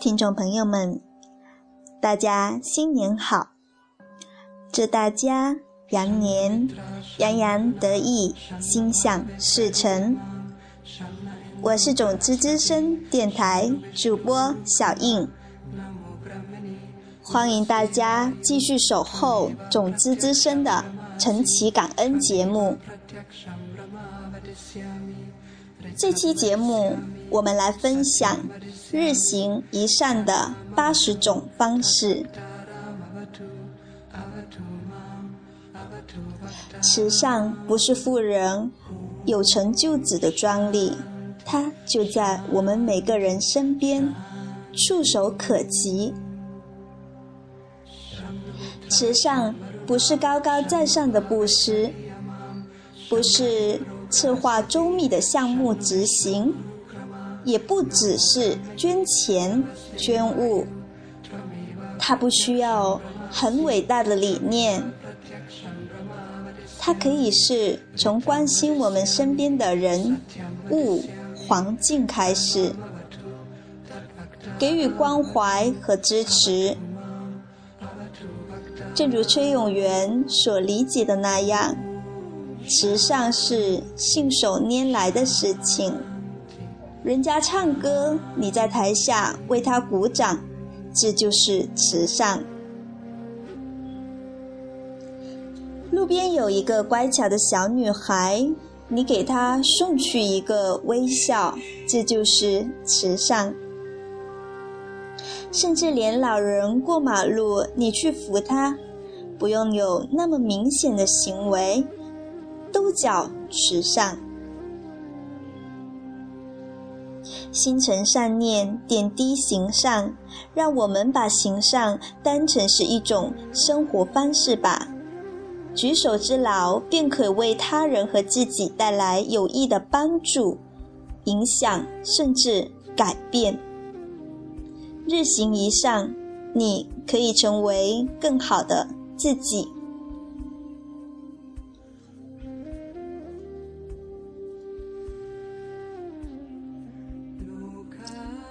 听众朋友们，大家新年好！祝大家羊年洋洋得意，心想事成。我是种子之声电台主播小印，欢迎大家继续守候种子之声的晨起感恩节目。这期节目，我们来分享日行一善的八十种方式。慈善不是富人有成就子的专利，它就在我们每个人身边，触手可及。慈善不是高高在上的布施，不是。策划周密的项目执行，也不只是捐钱捐物，它不需要很伟大的理念，它可以是从关心我们身边的人物环境开始，给予关怀和支持。正如崔永元所理解的那样。慈善是信手拈来的事情，人家唱歌，你在台下为他鼓掌，这就是慈善。路边有一个乖巧的小女孩，你给她送去一个微笑，这就是慈善。甚至连老人过马路，你去扶他，不用有那么明显的行为。都叫慈善，心存善念，点滴行善，让我们把行善当成是一种生活方式吧。举手之劳，便可为他人和自己带来有益的帮助、影响，甚至改变。日行一善，你可以成为更好的自己。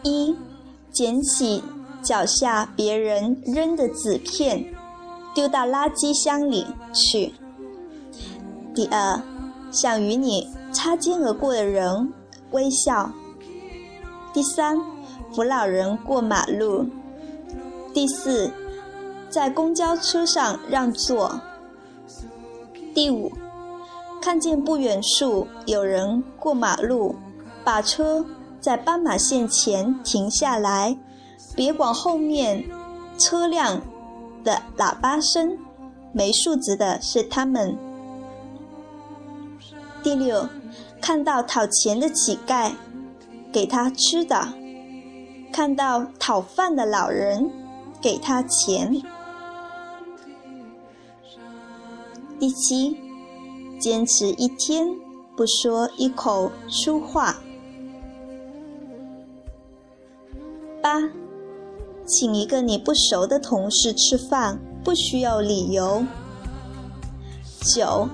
一，捡起脚下别人扔的纸片，丢到垃圾箱里去。第二，向与你擦肩而过的人微笑。第三，扶老人过马路。第四，在公交车上让座。第五，看见不远处有人过马路，把车。在斑马线前停下来，别管后面车辆的喇叭声，没素质的是他们。第六，看到讨钱的乞丐，给他吃的；看到讨饭的老人，给他钱。第七，坚持一天不说一口粗话。八，请一个你不熟的同事吃饭，不需要理由。九，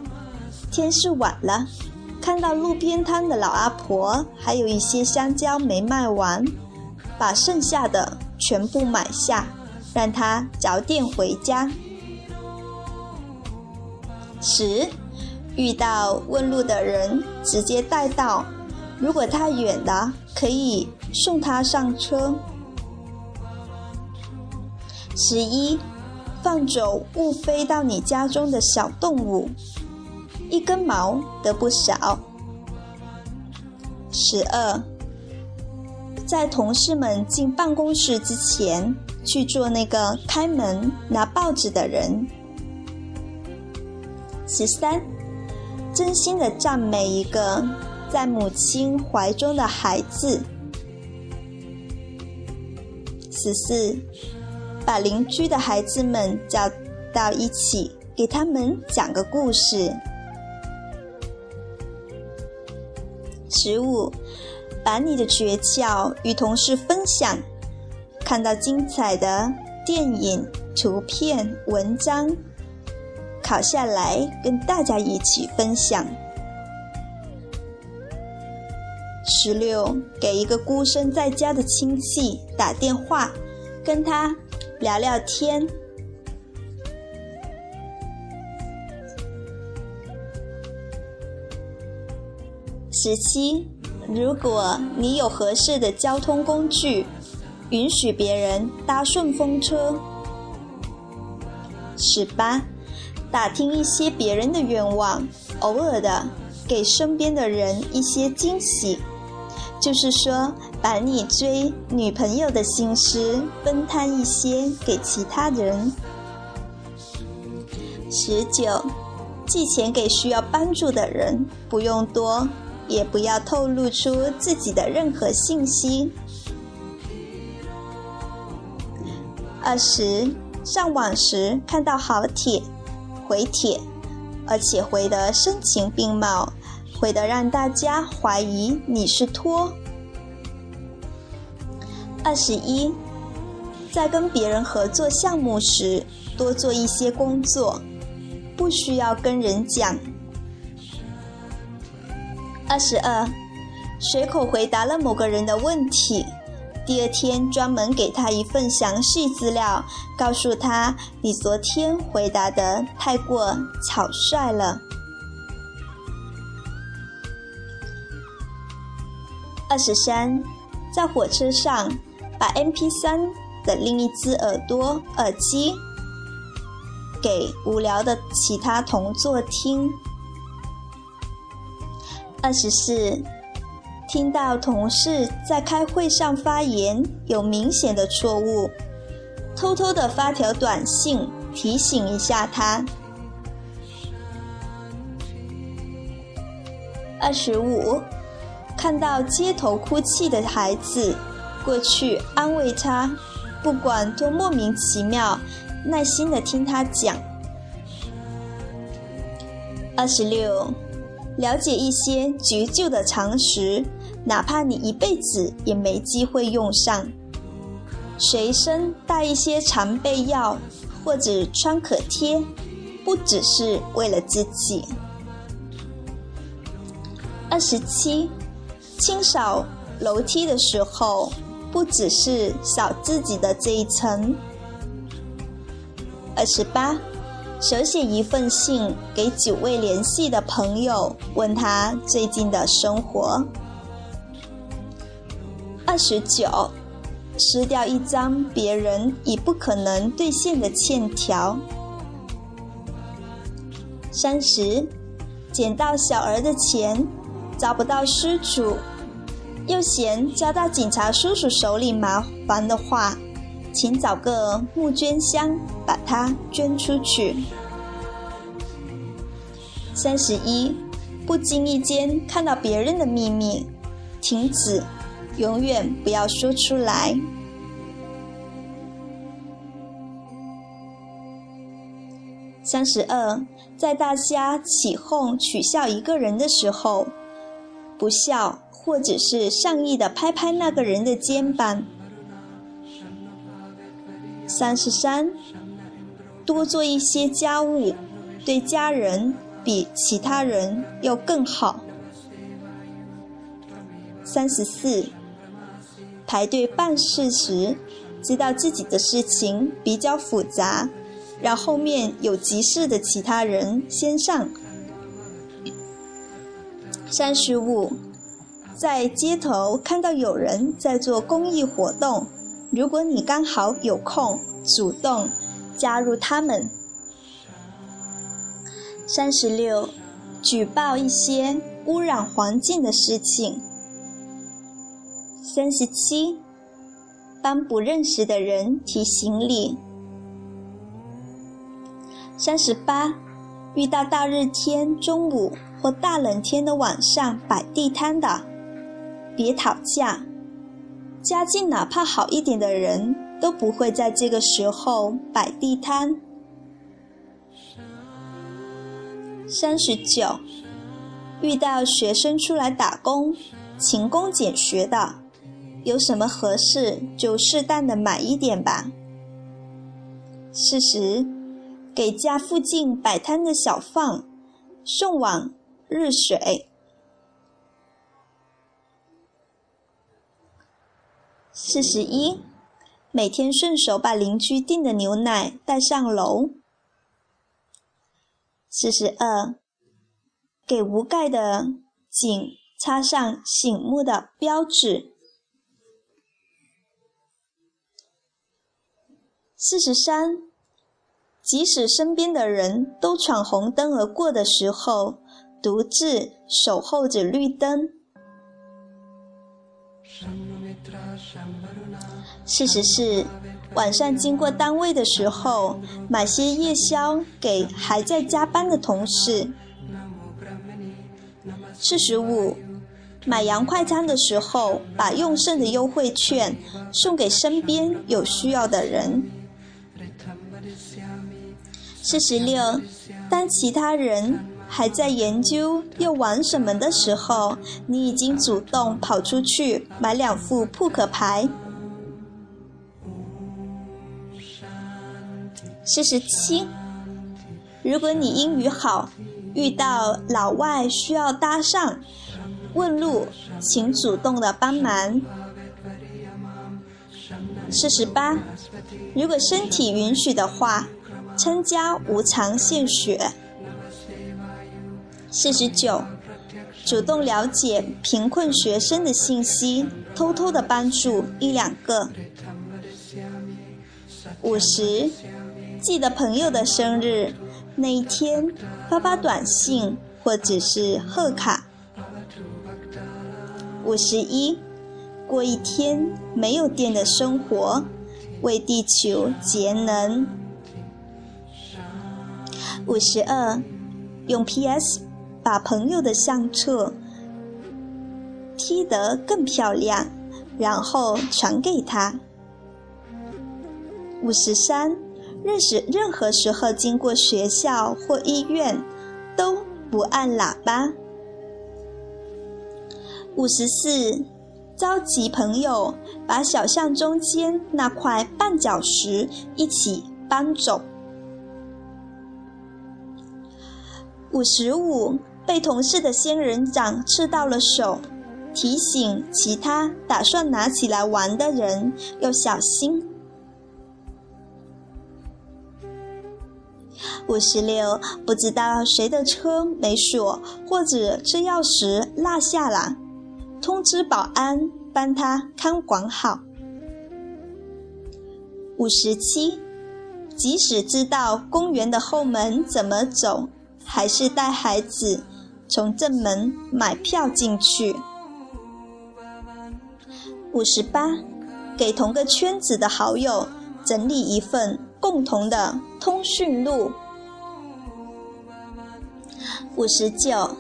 天是晚了，看到路边摊的老阿婆还有一些香蕉没卖完，把剩下的全部买下，让她早点回家。十，遇到问路的人，直接带到，如果太远的，可以送他上车。十一，放走误飞到你家中的小动物，一根毛得不少。十二，在同事们进办公室之前，去做那个开门拿报纸的人。十三，真心的赞美一个在母亲怀中的孩子。十四。把邻居的孩子们叫到一起，给他们讲个故事。十五，把你的诀窍与同事分享。看到精彩的电影、图片、文章，考下来跟大家一起分享。十六，给一个孤身在家的亲戚打电话，跟他聊聊天。十七，如果你有合适的交通工具，允许别人搭顺风车。十八，打听一些别人的愿望，偶尔的给身边的人一些惊喜。就是说，把你追女朋友的心思分摊一些给其他人。十九，寄钱给需要帮助的人，不用多，也不要透露出自己的任何信息。二十，上网时看到好帖，回帖，而且回得声情并茂。回得，让大家怀疑你是托。二十一，在跟别人合作项目时，多做一些工作，不需要跟人讲。二十二，随口回答了某个人的问题，第二天专门给他一份详细资料，告诉他你昨天回答的太过草率了。二十三，在火车上把 MP3 的另一只耳朵耳机给无聊的其他同座听。二十四，听到同事在开会上发言有明显的错误，偷偷的发条短信提醒一下他。二十五。看到街头哭泣的孩子，过去安慰他，不管多莫名其妙，耐心的听他讲。二十六，了解一些急救的常识，哪怕你一辈子也没机会用上，随身带一些常备药或者创可贴，不只是为了自己。二十七。清扫楼梯的时候，不只是扫自己的这一层。二十八，手写一份信给久未联系的朋友，问他最近的生活。二十九，撕掉一张别人已不可能兑现的欠条。三十，捡到小儿的钱，找不到失主。又嫌交到警察叔叔手里麻烦的话，请找个募捐箱把它捐出去。三十一，不经意间看到别人的秘密，停止，永远不要说出来。三十二，在大家起哄取笑一个人的时候，不笑。或者是善意的拍拍那个人的肩膀。三十三，多做一些家务，对家人比其他人要更好。三十四，排队办事时，知道自己的事情比较复杂，让后面有急事的其他人先上。三十五。在街头看到有人在做公益活动，如果你刚好有空，主动加入他们。三十六，举报一些污染环境的事情。三十七，帮不认识的人提行李。三十八，遇到大热天中午或大冷天的晚上摆地摊的。别讨价，家境哪怕好一点的人都不会在这个时候摆地摊。三十九，遇到学生出来打工，勤工俭学的，有什么合适就适当的买一点吧。四十，给家附近摆摊的小贩送碗热水。四十一，每天顺手把邻居订的牛奶带上楼。四十二，给无盖的井插上醒目的标志。四十三，即使身边的人都闯红灯而过的时候，独自守候着绿灯。事实是，晚上经过单位的时候，买些夜宵给还在加班的同事。四十五，买洋快餐的时候，把用剩的优惠券送给身边有需要的人。四十六，当其他人还在研究要玩什么的时候，你已经主动跑出去买两副扑克牌。四十七，如果你英语好，遇到老外需要搭讪、问路，请主动的帮忙。四十八，如果身体允许的话。参加无偿献血。四十九，主动了解贫困学生的信息，偷偷的帮助一两个。五十，记得朋友的生日那一天发发短信或者是贺卡。五十一，过一天没有电的生活，为地球节能。五十二，用 PS 把朋友的相册 P 得更漂亮，然后传给他。五十三，认识任何时候经过学校或医院，都不按喇叭。五十四，召集朋友把小巷中间那块绊脚石一起搬走。五十五，被同事的仙人掌刺到了手，提醒其他打算拿起来玩的人要小心。五十六，不知道谁的车没锁，或者车钥匙落下了，通知保安帮他看管好。五十七，即使知道公园的后门怎么走。还是带孩子从正门买票进去。五十八，给同个圈子的好友整理一份共同的通讯录。五十九，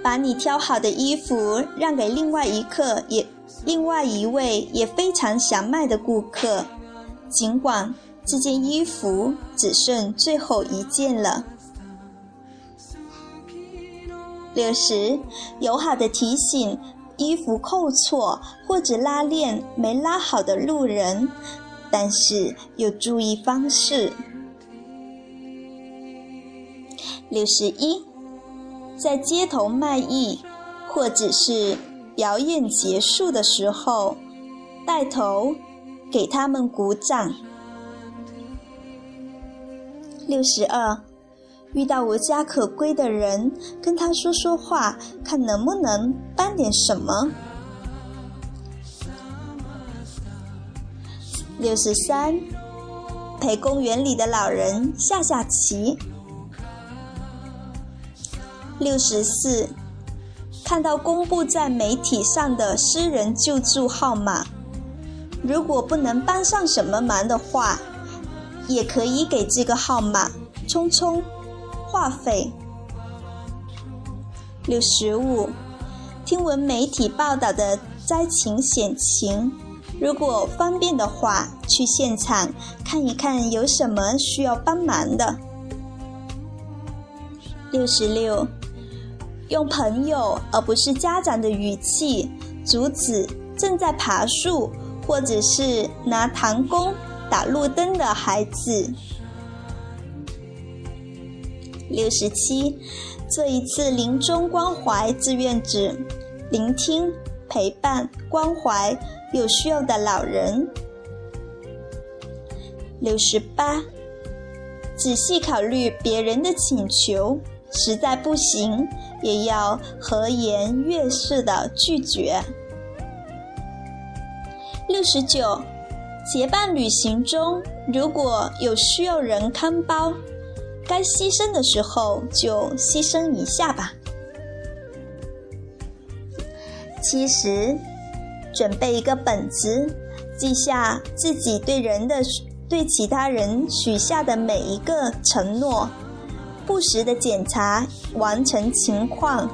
把你挑好的衣服让给另外一个也另外一位也非常想买的顾客，尽管这件衣服只剩最后一件了。六十，友好的提醒衣服扣错或者拉链没拉好的路人，但是有注意方式。六十一，在街头卖艺或者是表演结束的时候，带头给他们鼓掌。六十二。遇到无家可归的人，跟他说说话，看能不能帮点什么。六十三，陪公园里的老人下下棋。六十四，看到公布在媒体上的私人救助号码，如果不能帮上什么忙的话，也可以给这个号码充充。话费六十五，听闻媒体报道的灾情险情，如果方便的话，去现场看一看有什么需要帮忙的。六十六，用朋友而不是家长的语气阻止正在爬树或者是拿弹弓打路灯的孩子。六十七，做一次临终关怀志愿者，聆听陪伴、关怀有需要的老人。六十八，仔细考虑别人的请求，实在不行也要和颜悦色的拒绝。六十九，结伴旅行中如果有需要人看包，该牺牲的时候就牺牲一下吧。七十，准备一个本子，记下自己对人的、对其他人许下的每一个承诺，不时的检查完成情况，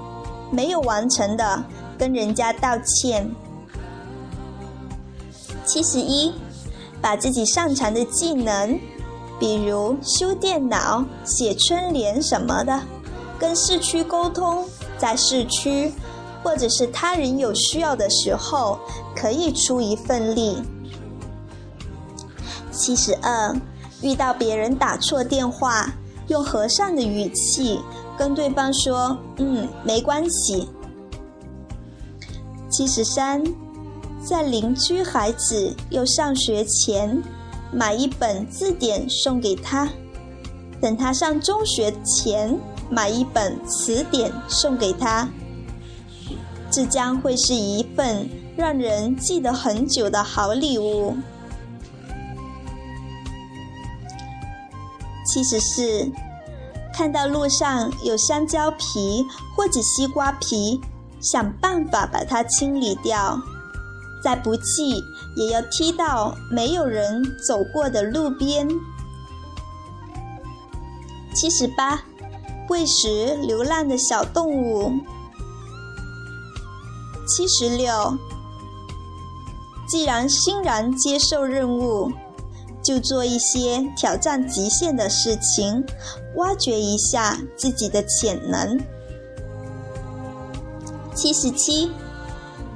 没有完成的跟人家道歉。七十一，把自己擅长的技能，比如修电脑、写春联什么的，跟市区沟通，在市区。或者是他人有需要的时候，可以出一份力。七十二，遇到别人打错电话，用和善的语气跟对方说：“嗯，没关系。”七十三，在邻居孩子又上学前，买一本字典送给他；等他上中学前，买一本词典送给他。这将会是一份让人记得很久的好礼物。七十四，看到路上有香蕉皮或者西瓜皮，想办法把它清理掉，再不济也要踢到没有人走过的路边。七十八，喂食流浪的小动物。七十六，既然欣然接受任务，就做一些挑战极限的事情，挖掘一下自己的潜能。七十七，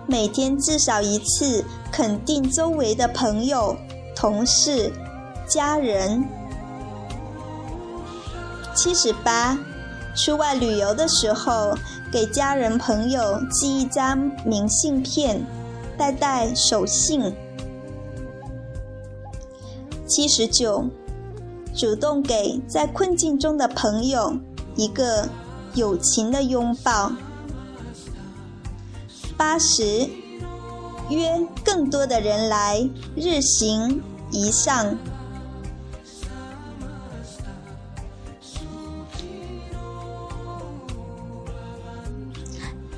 每天至少一次肯定周围的朋友、同事、家人。七十八，出外旅游的时候。给家人朋友寄一张明信片，带带手信。七十九，主动给在困境中的朋友一个友情的拥抱。八十，约更多的人来日行一善。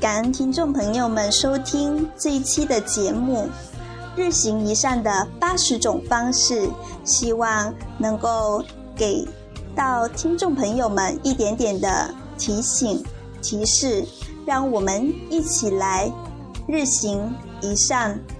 感恩听众朋友们收听这一期的节目，日行一善的八十种方式，希望能够给到听众朋友们一点点的提醒、提示，让我们一起来日行一扇。